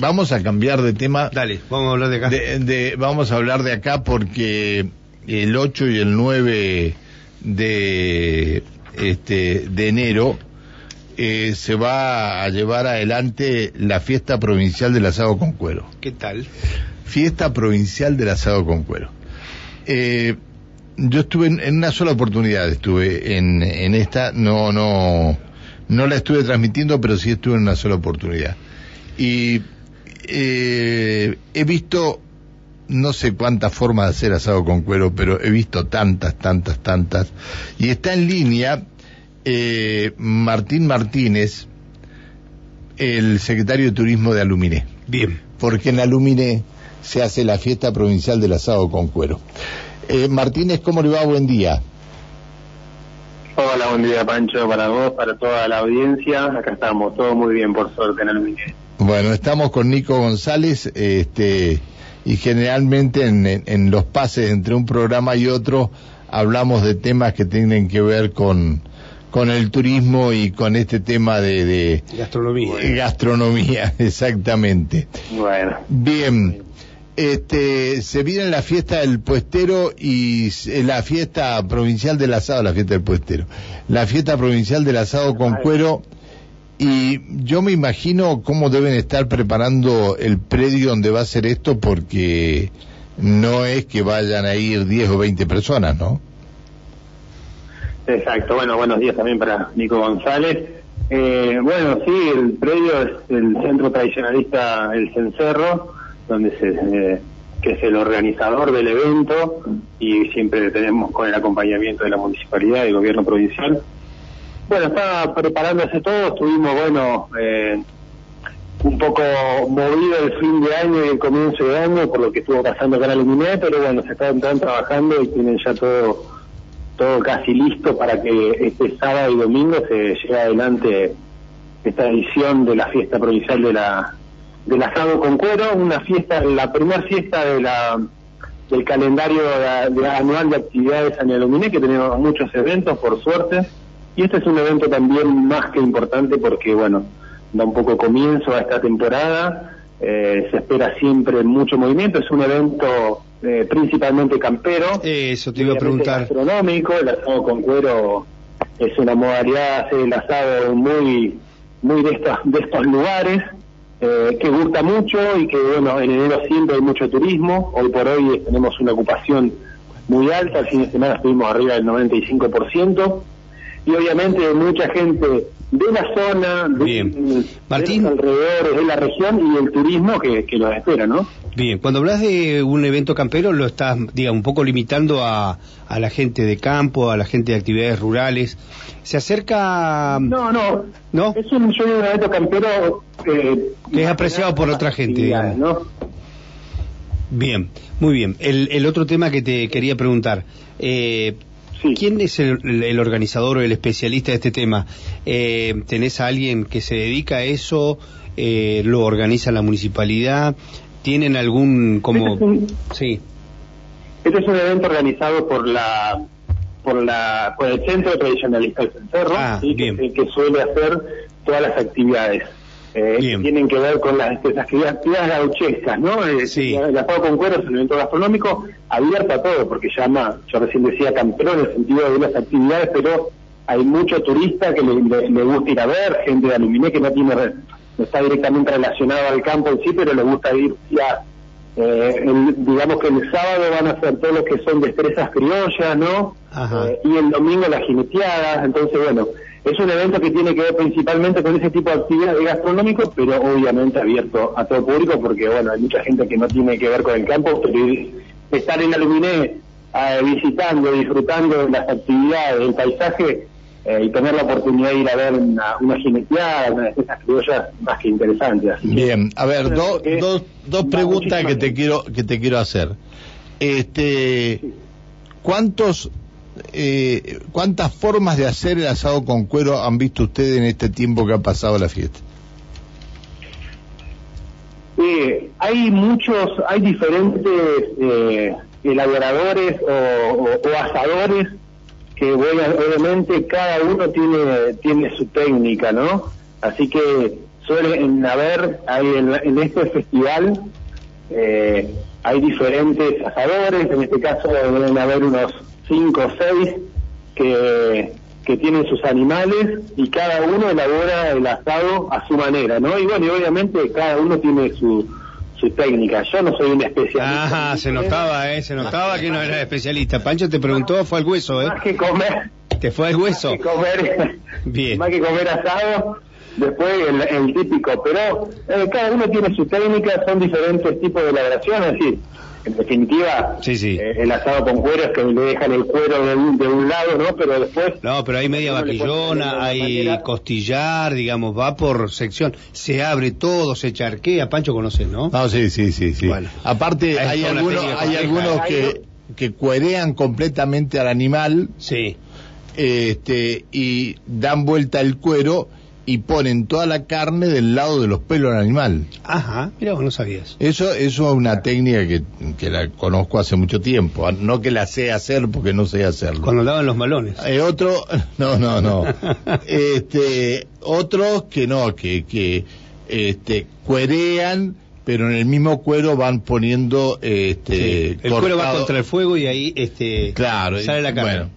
vamos a cambiar de tema. Dale, vamos a hablar de acá. De, vamos a hablar de acá porque el 8 y el 9 de, este, de enero eh, se va a llevar adelante la fiesta provincial del asado con cuero. ¿Qué tal? Fiesta provincial del asado con cuero. Eh, yo estuve en, una sola oportunidad, estuve en, en esta, no, no, no la estuve transmitiendo, pero sí estuve en una sola oportunidad. Y eh, he visto, no sé cuántas formas de hacer asado con cuero, pero he visto tantas, tantas, tantas. Y está en línea eh, Martín Martínez, el secretario de Turismo de Alumine. Bien. Porque en Alumine se hace la fiesta provincial del asado con cuero. Eh, Martínez, ¿cómo le va? Buen día. Hola, buen día Pancho, para vos, para toda la audiencia. Acá estamos, todo muy bien por suerte en el Bueno, estamos con Nico González, este, y generalmente en, los pases entre un programa y otro hablamos de temas que tienen que ver con, con el turismo y con este tema de, de gastronomía. Gastronomía, exactamente. Bueno. Bien. Este, se viene la fiesta del puestero y la fiesta provincial del asado, la fiesta del puestero, la fiesta provincial del asado con cuero y yo me imagino cómo deben estar preparando el predio donde va a ser esto porque no es que vayan a ir 10 o 20 personas, ¿no? Exacto, bueno, buenos días también para Nico González. Eh, bueno, sí, el predio es el centro tradicionalista El Cencerro, donde se, eh, que es el organizador del evento y siempre tenemos con el acompañamiento de la municipalidad y el gobierno provincial. Bueno, estaba preparándose todo, estuvimos, bueno, eh, un poco movido el fin de año y el comienzo de año por lo que estuvo pasando con Aluminé, pero bueno, se están, trabajando y tienen ya todo todo casi listo para que este sábado y domingo se lleve adelante esta edición de la fiesta provincial de la del asado con cuero, una fiesta, la primera fiesta de la del calendario de, anual de actividades en el que tenemos muchos eventos, por suerte, y este es un evento también más que importante porque, bueno, da un poco comienzo a esta temporada, eh, se espera siempre mucho movimiento, es un evento eh, principalmente campero. Eso te iba a preguntar. Gastronómico, el asado con cuero es una modalidad de el asado muy, muy de, estos, de estos lugares, eh, que gusta mucho y que, bueno, en enero siempre hay mucho turismo. Hoy por hoy tenemos una ocupación muy alta, el fin de semana estuvimos arriba del 95%. Y obviamente mucha gente de la zona, de, los alrededores de la región y el turismo que, que los espera, ¿no? Bien, cuando hablas de un evento campero, lo estás, digamos, un poco limitando a, a la gente de campo, a la gente de actividades rurales. ¿Se acerca...? No, no. ¿No? Es un, yo un evento campero... Eh, que es apreciado por otra gente, digamos. ¿no? Bien, muy bien. El, el otro tema que te quería preguntar. Eh, ¿Quién es el, organizador o el especialista de este tema? Eh, ¿Tenés a alguien que se dedica a eso? Eh, ¿Lo organiza la municipalidad? ¿Tienen algún como...? Este sí. Este es un evento organizado por la por la por el Centro Tradicionalista del Cencerro, ah, que, suele hacer todas las actividades eh, que tienen que ver con las, las actividades, gauchescas, ¿no? Eh, sí. La, con cuero es un evento gastronómico abierto a todo, porque llama, yo recién decía campero en el sentido de las actividades, pero hay mucho turista que le, gusta ir a ver, gente de Aluminé que no tiene no está directamente relacionado al campo en sí, pero le gusta ir ya eh, digamos que el sábado van a hacer todo lo que son destrezas criollas, ¿no? Eh, y el domingo las jineteadas, entonces bueno, es un evento que tiene que ver principalmente con ese tipo de actividades gastronómicas, pero obviamente abierto a todo público porque, bueno, hay mucha gente que no tiene que ver con el campo, pero estar en Aluminé eh, visitando, disfrutando de las actividades, del paisaje eh, y tener la oportunidad de ir a ver una, una jineteada, una de esas criollas más que interesantes. Bien, a ver, dos dos preguntas que te quiero que te quiero hacer. Este, ¿cuántos eh, ¿cuántas formas de hacer el asado con cuero han visto ustedes en este tiempo que ha pasado la fiesta? Eh, hay muchos, hay diferentes eh, elaboradores o, asadores que obviamente cada uno tiene, tiene su técnica, ¿no? Así que suelen haber, hay en, este festival, eh, hay diferentes asadores, en este caso deben haber unos cinco o seis que, que tienen sus animales y cada uno elabora el asado a su manera, ¿no? Y bueno, y obviamente cada uno tiene su, su técnica. Yo no soy un especialista. Ajá, se notaba, ¿eh? Se notaba que no era especialista. Pancho te preguntó, fue al hueso, ¿eh? Más que comer. ¿Te fue al hueso? Más que comer. Bien. Más que comer asado, después el, típico. Pero eh, cada uno tiene su técnica, son diferentes tipos de elaboración, es decir, en definitiva, eh, el asado con cuero es que le dejan el cuero de un, de un lado, ¿no? Pero después... No, pero hay media vaquillona, hay costillar, digamos, va por sección. Se abre todo, se charquea. Pancho conoces, ¿no? No, sí, sí, sí. sí. Aparte, hay, algunos, hay algunos que, que cuerean completamente al animal. Sí. Este, y dan vuelta el cuero y ponen toda la carne del lado de los pelos del animal. Ajá, mira, vos no sabías. Eso, eso es una técnica que, que, la conozco hace mucho tiempo, no que la sé hacer porque no sé hacerlo. Cuando daban los malones. Hay otro, no, no, no. este, otros que no, que, que, este, cuerean, pero en el mismo cuero van poniendo, este, el cuero va contra el fuego y ahí, este, claro, sale la carne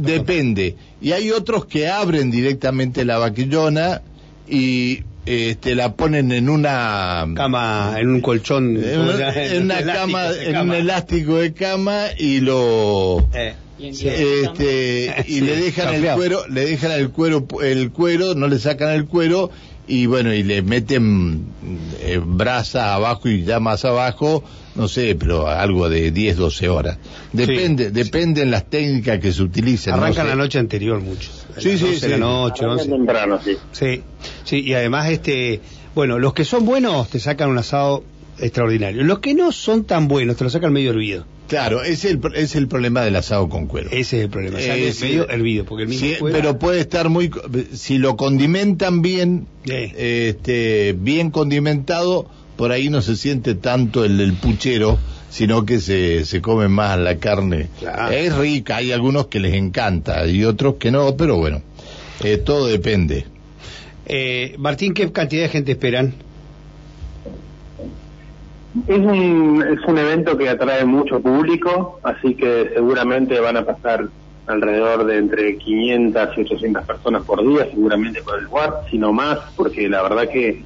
depende. Y hay otros que abren directamente la vaquillona y este, la ponen en una cama, en un colchón, en una, cama, en un elástico de cama y lo eh, este, y le dejan el cuero, le dejan el cuero, el cuero, no le sacan el cuero y bueno y le meten eh, brasa abajo y ya más abajo no sé, pero algo de 10, 12 horas. Depende, dependen las técnicas que se utilicen. Arrancan la noche anterior mucho. Sí, sí, sí. la noche, temprano, sí. Sí, sí, y además este, bueno, los que son buenos te sacan un asado extraordinario. Los que no son tan buenos te lo sacan medio hervido. Claro, es el, es el problema del asado con cuero. Ese es el problema, sale medio hervido, porque el mismo Pero puede estar muy, si lo condimentan bien, este, bien condimentado, por ahí no se siente tanto el, del puchero, sino que se, se come más la carne. Es rica, hay algunos que les encanta y otros que no, pero bueno, eh, todo depende. Eh, Martín, ¿qué cantidad de gente esperan? Es un, es un evento que atrae mucho público, así que seguramente van a pasar alrededor de entre 500 y 800 personas por día, seguramente por el lugar, sino más, porque la verdad que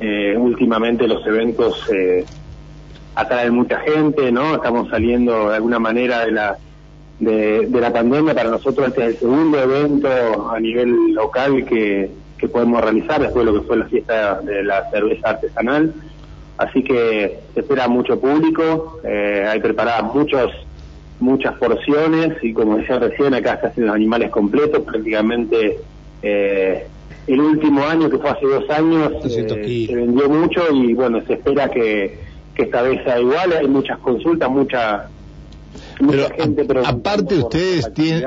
eh, últimamente los eventos eh, atraen mucha gente, ¿no? Estamos saliendo de alguna manera de la de, la pandemia. Para nosotros este es el segundo evento a nivel local que, que podemos realizar después de lo que fue la fiesta de la cerveza artesanal. Así que se espera mucho público, eh, hay preparadas muchos muchas porciones y como decía recién acá se hacen los animales completos prácticamente eh, el último año, que fue hace dos años, eh, se vendió mucho y bueno, se espera que, que esta vez sea igual. Hay muchas consultas, mucha, gente. pero aparte ustedes tienen,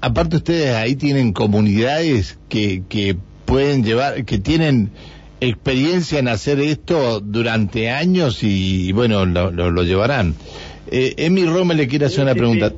aparte ustedes ahí tienen comunidades que, que pueden llevar, que tienen experiencia en hacer esto durante años y, bueno, lo, lo, llevarán. Eh, Emi Rome le quiere hacer una pregunta.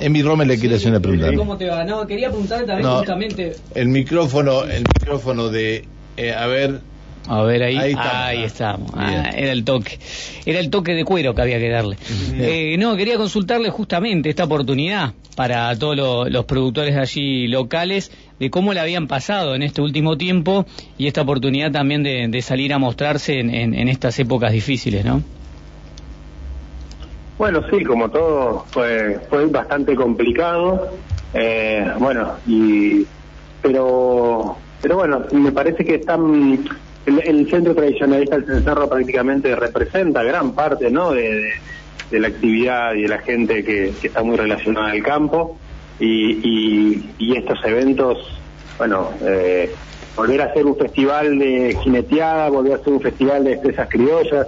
Emi Rome le quiere hacer una pregunta. ¿Cómo te va? No, quería preguntarle también justamente. El micrófono, el micrófono de. Eh, a ver. A ver ahí. Ahí, estamos. Ah, era el toque. Era el toque de cuero que había que darle. Eh, no, quería consultarle justamente esta oportunidad para todos los productores allí locales de cómo le habían pasado en este último tiempo y esta oportunidad también de, salir a mostrarse en, en estas épocas difíciles, ¿no? Bueno, sí, como todo fue, fue bastante complicado. Eh, bueno, y pero pero bueno, me parece que están el, centro tradicionalista del Cencerro prácticamente representa gran parte, ¿no? De, la actividad y de la gente que, está muy relacionada al campo y, y, estos eventos, bueno, eh, volver a hacer un festival de jineteada, volver a hacer un festival de expresas criollas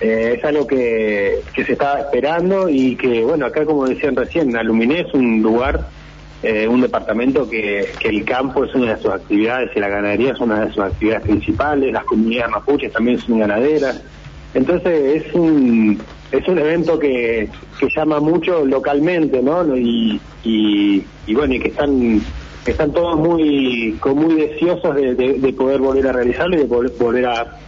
eh, es algo que, se estaba esperando y que, bueno, acá como decían recién, Aluminé es un lugar, eh, un departamento que, el campo es una de sus actividades y la ganadería es una de sus actividades principales, las comunidades mapuches también son ganaderas. Entonces es un, es un evento que, que llama mucho localmente, ¿no? Y, y, bueno, y que están están todos muy muy deseosos de, poder volver a realizarlo y de volver a,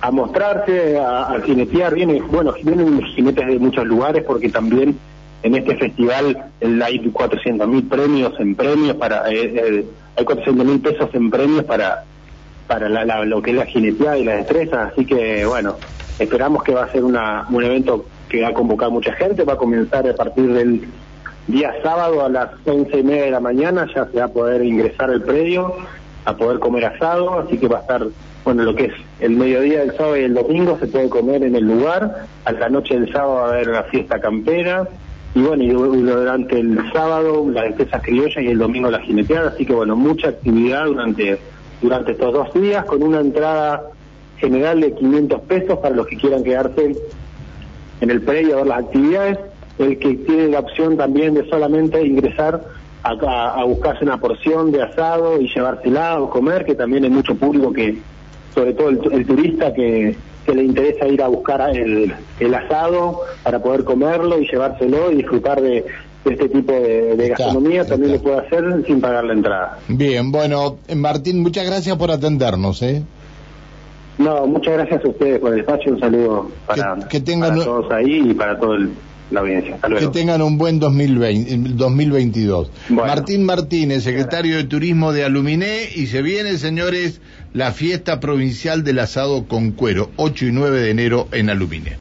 a mostrarse, a, a jinetear. Bueno, vienen jinetes de muchos lugares porque también en este festival hay 400 mil premios en premios para eh, eh, hay 400 mil pesos en premios para para lo que es la jineteada y la destreza así que bueno esperamos que va a ser una, un evento que va a convocar mucha gente. Va a comenzar a partir del día sábado a las once y media de la mañana. Ya se va a poder ingresar al predio a poder comer asado. Así que va a estar bueno lo que es el mediodía del sábado y el domingo se puede comer en el lugar. A la noche del sábado va a haber la fiesta campera y bueno, y durante el sábado las empresas criollas y el domingo la jineteada, así que bueno, mucha actividad durante, durante estos dos días con una entrada general de 500 pesos para los que quieran quedarse en el predio a ver las actividades, el que tiene la opción también de solamente ingresar a, a, buscarse una porción de asado y llevársela o comer, que también hay mucho público que, sobre todo el turista que que le interesa ir a buscar el, el asado para poder comerlo y llevárselo y disfrutar de, este tipo de, gastronomía también lo puede hacer sin pagar la entrada. Bien, bueno, Martín, muchas gracias por atendernos. ¿eh? No, muchas gracias a ustedes por el espacio. Un saludo para, que, tengan, todos ahí y para todo la audiencia. Que tengan un buen 2020, 2022. Martín Martínez, secretario de Turismo de Aluminé, y se viene, señores, la fiesta provincial del asado con cuero, 8 y 9 de enero en Aluminé.